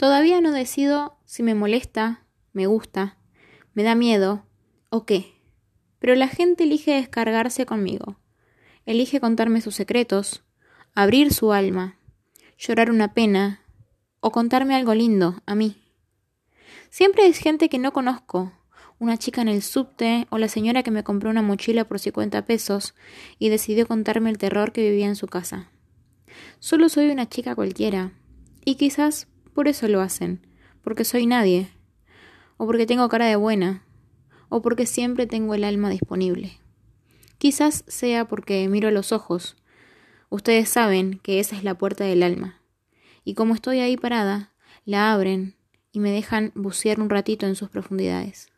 Todavía no decido si me molesta, me gusta, me da miedo o qué. Pero la gente elige descargarse conmigo. Elige contarme sus secretos, abrir su alma, llorar una pena o contarme algo lindo a mí. Siempre hay gente que no conozco, una chica en el subte o la señora que me compró una mochila por 50 pesos y decidió contarme el terror que vivía en su casa. Solo soy una chica cualquiera, y quizás por eso lo hacen, porque soy nadie, o porque tengo cara de buena, o porque siempre tengo el alma disponible. Quizás sea porque miro a los ojos. Ustedes saben que esa es la puerta del alma, y como estoy ahí parada, la abren y me dejan bucear un ratito en sus profundidades.